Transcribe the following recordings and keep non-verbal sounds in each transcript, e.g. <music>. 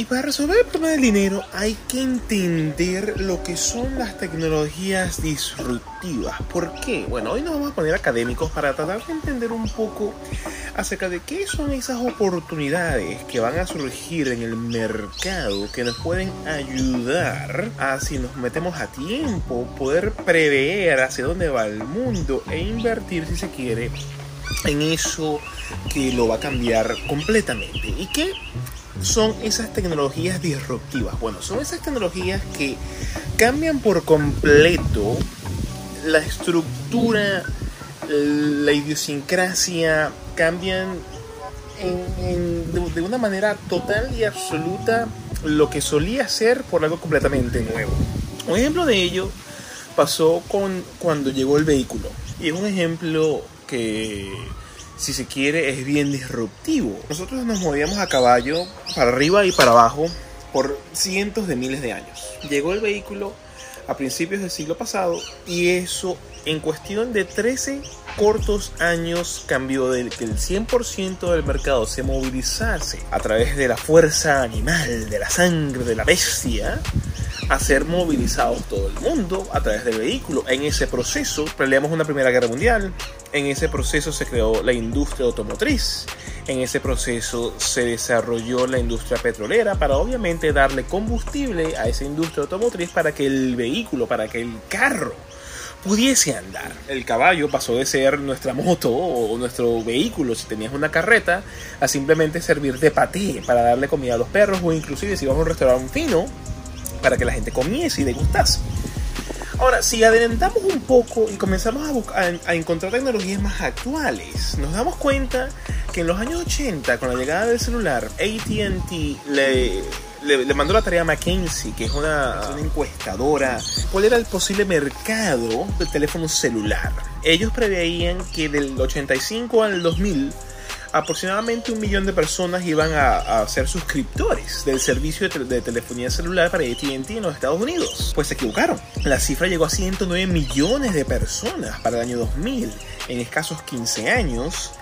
Y para resolver el problema del dinero hay que entender lo que son las tecnologías disruptivas. ¿Por qué? Bueno, hoy nos vamos a poner académicos para tratar de entender un poco acerca de qué son esas oportunidades que van a surgir en el mercado que nos pueden ayudar a, si nos metemos a tiempo, poder prever hacia dónde va el mundo e invertir, si se quiere, en eso que lo va a cambiar completamente. ¿Y qué son esas tecnologías disruptivas? Bueno, son esas tecnologías que cambian por completo la estructura, la idiosincrasia, cambian de, una manera total y absoluta lo que solía ser por algo completamente nuevo. Un ejemplo de ello pasó con cuando llegó el vehículo. Y es un ejemplo que si se quiere, es bien disruptivo. Nosotros nos movíamos a caballo para arriba y para abajo por cientos de miles de años. Llegó el vehículo a principios del siglo pasado y eso en cuestión de 13 cortos años cambió de que el 100% del mercado se movilizase a través de la fuerza animal, de la sangre, de la bestia, a ser movilizados todo el mundo a través del vehículo. En ese proceso peleamos una Primera Guerra Mundial, en ese proceso se creó la industria automotriz, en ese proceso se desarrolló la industria petrolera para obviamente darle combustible a esa industria automotriz para que el vehículo, para que el carro pudiese andar. El caballo pasó de ser nuestra moto o nuestro vehículo si tenías una carreta a simplemente servir de paté para darle comida a los perros o inclusive si vamos a un restaurante fino para que la gente comiese y le gustase. Ahora, si adelantamos un poco y comenzamos a, a, encontrar tecnologías más actuales, nos damos cuenta que en los años 80, con la llegada del celular, ATT le, le, mandó la tarea a McKinsey, que es una, una encuestadora, cuál era el posible mercado del teléfono celular. Ellos preveían que del 85 al 2000 aproximadamente un millón de personas iban a, ser suscriptores del servicio de, telefonía celular para ATT en los Estados Unidos. Pues se equivocaron. La cifra llegó a 109 millones de personas para el año 2000. En escasos 15 años,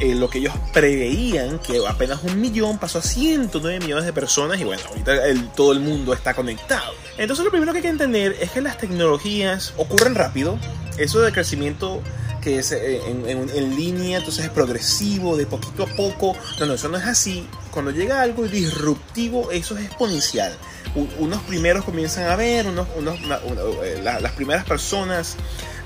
eh, lo que ellos preveían, que apenas un millón, pasó a 109 millones de personas y bueno, ahorita todo el mundo está conectado. Entonces lo primero que hay que entender es que las tecnologías ocurren rápido. Eso de crecimiento que es eh, en, línea, entonces es progresivo, de poquito a poco. No, no, eso no es así. Cuando llega algo disruptivo, eso es exponencial. unos primeros comienzan a ver, unos, unos eh, las primeras personas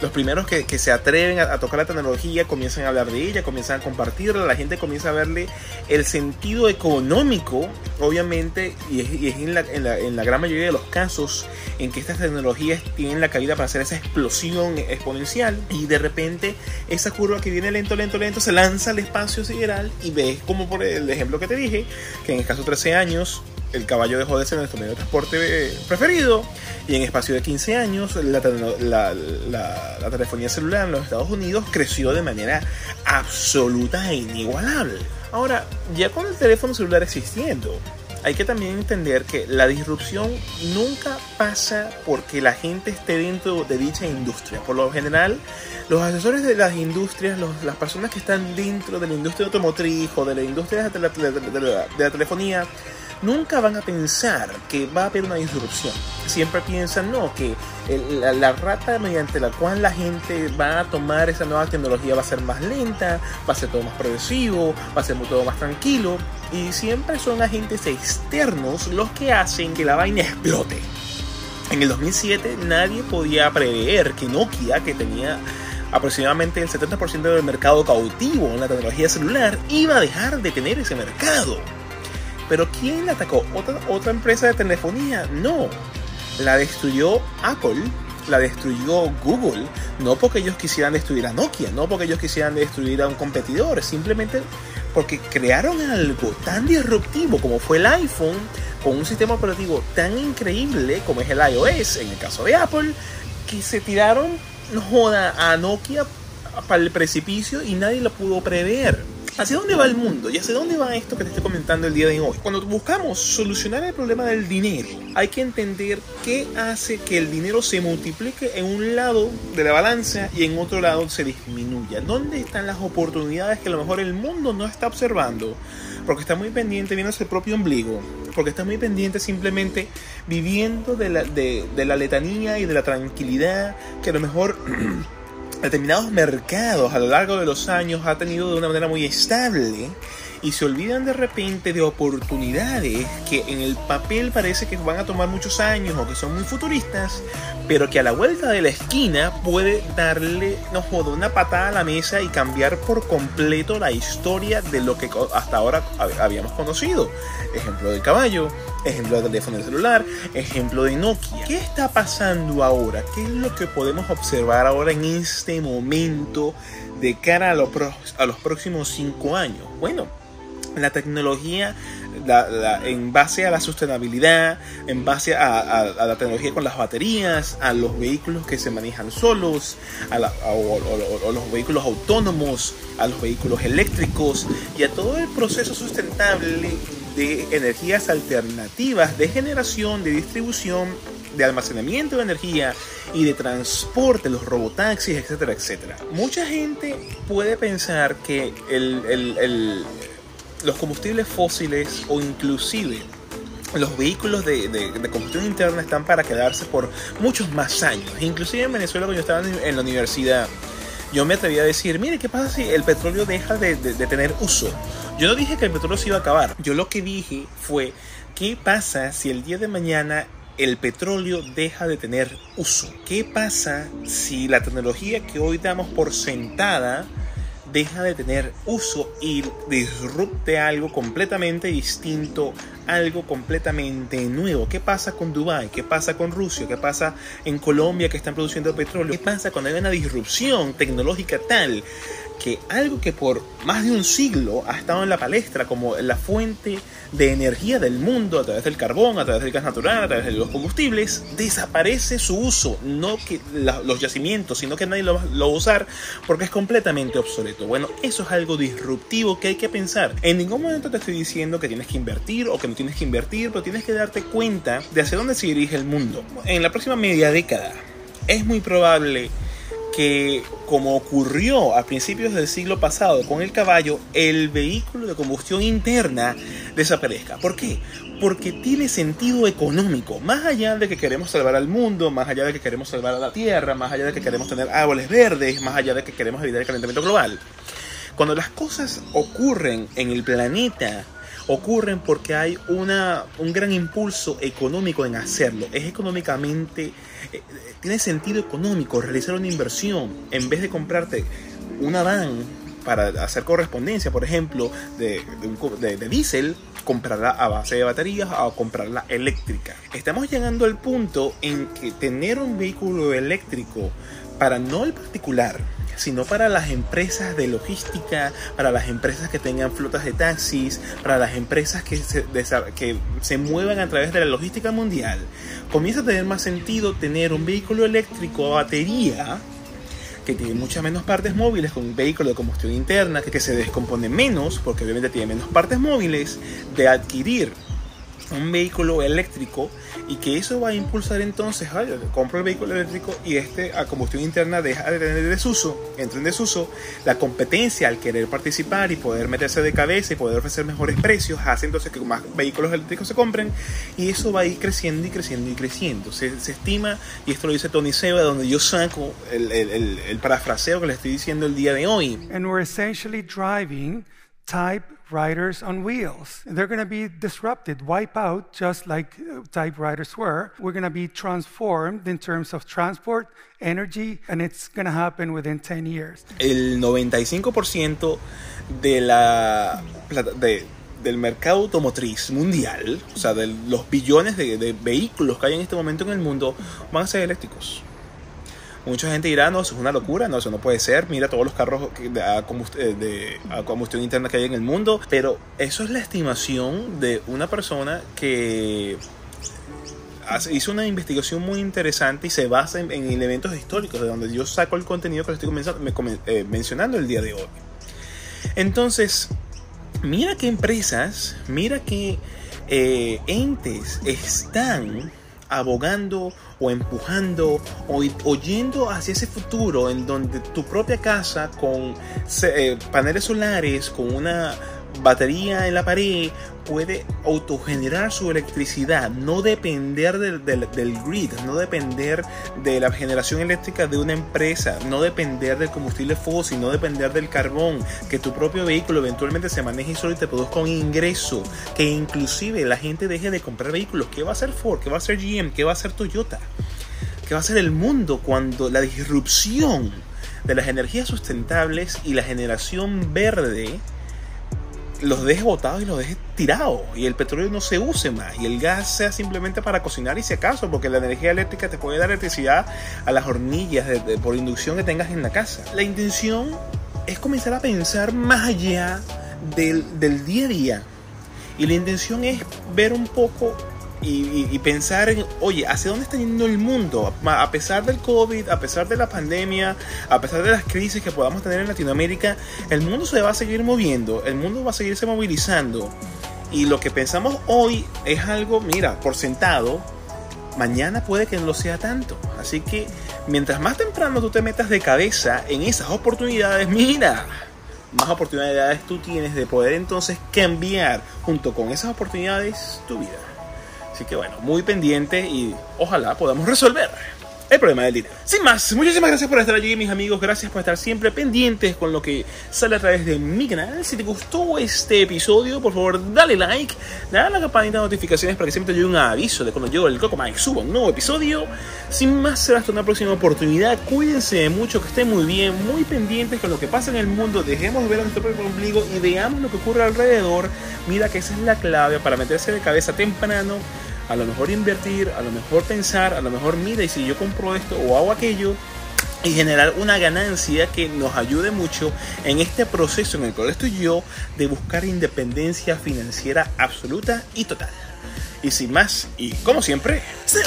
los primeros que, se atreven a, tocar la tecnología comienzan a hablar de ella, comienzan a compartirla, la gente comienza a verle el sentido económico, obviamente, y es, en, la, en, la, gran mayoría de los casos en que estas tecnologías tienen la cabida para hacer esa explosión exponencial y de repente esa curva que viene lento, lento, lento se lanza al espacio sideral y ves como por el ejemplo que te dije, que en el caso de 13 años el caballo dejó de ser nuestro medio de transporte eh, preferido y en espacio de 15 años la, telefonía celular en los Estados Unidos creció de manera absoluta e inigualable. Ahora, ya con el teléfono celular existiendo, hay que también entender que la disrupción nunca pasa porque la gente esté dentro de dicha industria. Por lo general, los asesores de las industrias, las personas que están dentro de la industria automotriz o de la industria de la telefonía, nunca van a pensar que va a haber una disrupción. Siempre piensan, no, que la, rata mediante la cual la gente va a tomar esa nueva tecnología va a ser más lenta, va a ser todo más progresivo, va a ser todo más tranquilo. Y siempre son agentes externos los que hacen que la vaina explote. En el 2007 nadie podía prever que Nokia, que tenía aproximadamente el 70% del mercado cautivo en la tecnología celular, iba a dejar de tener ese mercado. Pero ¿quién la atacó? ¿Otra, ¿Otra empresa de telefonía? No. La destruyó Apple, la destruyó Google, no porque ellos quisieran destruir a Nokia, no porque ellos quisieran destruir a un competidor, simplemente porque crearon algo tan disruptivo como fue el iPhone, con un sistema operativo tan increíble como es el iOS, en el caso de Apple, que se tiraron, joda, a Nokia para el precipicio y nadie lo pudo prever. ¿Hacia dónde va el mundo? ¿Y hacia dónde va esto que te estoy comentando el día de hoy? Cuando buscamos solucionar el problema del dinero, hay que entender qué hace que el dinero se multiplique en un lado de la balanza y en otro lado se disminuya. ¿Dónde están las oportunidades que a lo mejor el mundo no está observando porque está muy pendiente viendo el propio ombligo, porque está muy pendiente simplemente viviendo de la, de, de la letanía y de la tranquilidad que a lo mejor <clears throat> determinados mercados a lo largo de los años ha tenido de una manera muy estable y se olvidan de repente de oportunidades que en el papel parece que van a tomar muchos años o que son muy futuristas, pero que a la vuelta de la esquina puede darle, no jodo, una patada a la mesa y cambiar por completo la historia de lo que hasta ahora habíamos conocido. Ejemplo del caballo, ejemplo del teléfono celular, ejemplo de Nokia. ¿Qué está pasando ahora? ¿Qué es lo que podemos observar ahora en este momento de cara a, a los próximos cinco años? Bueno, la tecnología en base a la sostenibilidad, en base a, la tecnología con las baterías, a los vehículos que se manejan solos, a, los vehículos autónomos, a los vehículos eléctricos y a todo el proceso sustentable de energías alternativas de generación, de distribución, de almacenamiento de energía y de transporte, los robotaxis, etcétera, etcétera. Mucha gente puede pensar que el los combustibles fósiles o inclusive los vehículos de, combustión interna están para quedarse por muchos más años. Inclusive en Venezuela cuando yo estaba en la universidad, yo me atreví a decir, mire, ¿qué pasa si el petróleo deja de, de tener uso? Yo no dije que el petróleo se iba a acabar. Yo lo que dije fue, ¿qué pasa si el día de mañana el petróleo deja de tener uso? ¿Qué pasa si la tecnología que hoy damos por sentada deja de tener uso y disrupte algo completamente distinto, algo completamente nuevo. ¿Qué pasa con Dubái? ¿Qué pasa con Rusia? ¿Qué pasa en Colombia que están produciendo petróleo? ¿Qué pasa cuando hay una disrupción tecnológica tal que algo que por más de un siglo ha estado en la palestra como la fuente de energía del mundo a través del carbón, a través del gas natural, a través de los combustibles, desaparece su uso, no que los yacimientos, sino que nadie lo, va a usar porque es completamente obsoleto. Bueno, eso es algo disruptivo que hay que pensar. En ningún momento te estoy diciendo que tienes que invertir o que no tienes que invertir, pero tienes que darte cuenta de hacia dónde se dirige el mundo. En la próxima media década es muy probable que como ocurrió a principios del siglo pasado con el caballo, el vehículo de combustión interna desaparezca. ¿Por qué? Porque tiene sentido económico. Más allá de que queremos salvar al mundo, más allá de que queremos salvar a la Tierra, más allá de que queremos tener árboles verdes, más allá de que queremos evitar el calentamiento global. Cuando las cosas ocurren en el planeta, ocurren porque hay una, un gran impulso económico en hacerlo. Es económicamente, eh, tiene sentido económico realizar una inversión en vez de comprarte una van para hacer correspondencia, por ejemplo, de, de, de diésel, comprarla a base de baterías o comprarla eléctrica. Estamos llegando al punto en que tener un vehículo eléctrico para no el particular, sino para las empresas de logística, para las empresas que tengan flotas de taxis, para las empresas que se, que se muevan a través de la logística mundial, comienza a tener más sentido tener un vehículo eléctrico a batería que tiene muchas menos partes móviles con un vehículo de combustión interna que, que se descompone menos porque obviamente tiene menos partes móviles de adquirir un vehículo eléctrico y que eso va a impulsar entonces, compro el vehículo eléctrico y este a combustión interna deja de tener desuso, entra en desuso, la competencia al querer participar y poder meterse de cabeza y poder ofrecer mejores precios hace entonces que más vehículos eléctricos se compren y eso va a ir creciendo y creciendo y creciendo. Se, estima, y esto lo dice Tony Seba, donde yo saco el, el, el, parafraseo que le estoy diciendo el día de hoy. And we're essentially driving typewriters on wheels. They're going to be disrupted, wipe out, just like uh, typewriters were. We're going to be transformed in terms of transport, energy, and it's going to happen within 10 years. El 95% de la de, del mercado automotriz mundial, o sea, de los billones de, de vehículos que hay en este momento en el mundo, van a ser eléctricos. Mucha gente dirá, no, eso es una locura, no, eso no puede ser, mira todos los carros de, a, combustión, interna que hay en el mundo, pero eso es la estimación de una persona que hizo una investigación muy interesante y se basa en, elementos históricos, de donde yo saco el contenido que les estoy eh, mencionando el día de hoy. Entonces, mira qué empresas, mira qué eh, entes están abogando o empujando o, oyendo hacia ese futuro en donde tu propia casa con eh, paneles solares, con una batería en la pared puede autogenerar su electricidad, no depender del, del, grid, no depender de la generación eléctrica de una empresa, no depender del combustible fósil, no depender del carbón, que tu propio vehículo eventualmente se maneje solo y te produzca un ingreso, que inclusive la gente deje de comprar vehículos. ¿Qué va a hacer Ford? ¿Qué va a hacer GM? ¿Qué va a hacer Toyota? ¿Qué va a hacer el mundo cuando la disrupción de las energías sustentables y la generación verde los deje botados y los deje tirados y el petróleo no se use más y el gas sea simplemente para cocinar y si acaso porque la energía eléctrica te puede dar electricidad a las hornillas de, por inducción que tengas en la casa. La intención es comenzar a pensar más allá del, del día a día y la intención es ver un poco y, pensar en, oye, ¿hacia dónde está yendo el mundo? A pesar del COVID, a pesar de la pandemia, a pesar de las crisis que podamos tener en Latinoamérica, el mundo se va a seguir moviendo, el mundo va a seguirse movilizando. Y lo que pensamos hoy es algo, mira, por sentado, mañana puede que no lo sea tanto. Así que mientras más temprano tú te metas de cabeza en esas oportunidades, mira, más oportunidades tú tienes de poder entonces cambiar junto con esas oportunidades tu vida. Así que bueno, muy pendiente y ojalá podamos resolver el problema del dinero. Sin más, muchísimas gracias por estar allí, mis amigos. Gracias por estar siempre pendientes con lo que sale a través de mi canal. Si te gustó este episodio, por favor, dale like, dale a la campanita de notificaciones para que siempre te llegue un aviso de cuando yo, el Coco Mike, suba un nuevo episodio. Sin más, será hasta una próxima oportunidad. Cuídense mucho, que estén muy bien, muy pendientes con lo que pasa en el mundo. Dejemos de ver a nuestro propio ombligo y veamos lo que ocurre alrededor. Mira que esa es la clave para meterse de cabeza temprano a lo mejor invertir, a lo mejor pensar, a lo mejor mira y si yo compro esto o hago aquello y generar una ganancia que nos ayude mucho en este proceso en el cual estoy yo de buscar independencia financiera absoluta y total. Y sin más, y como siempre, ¡se!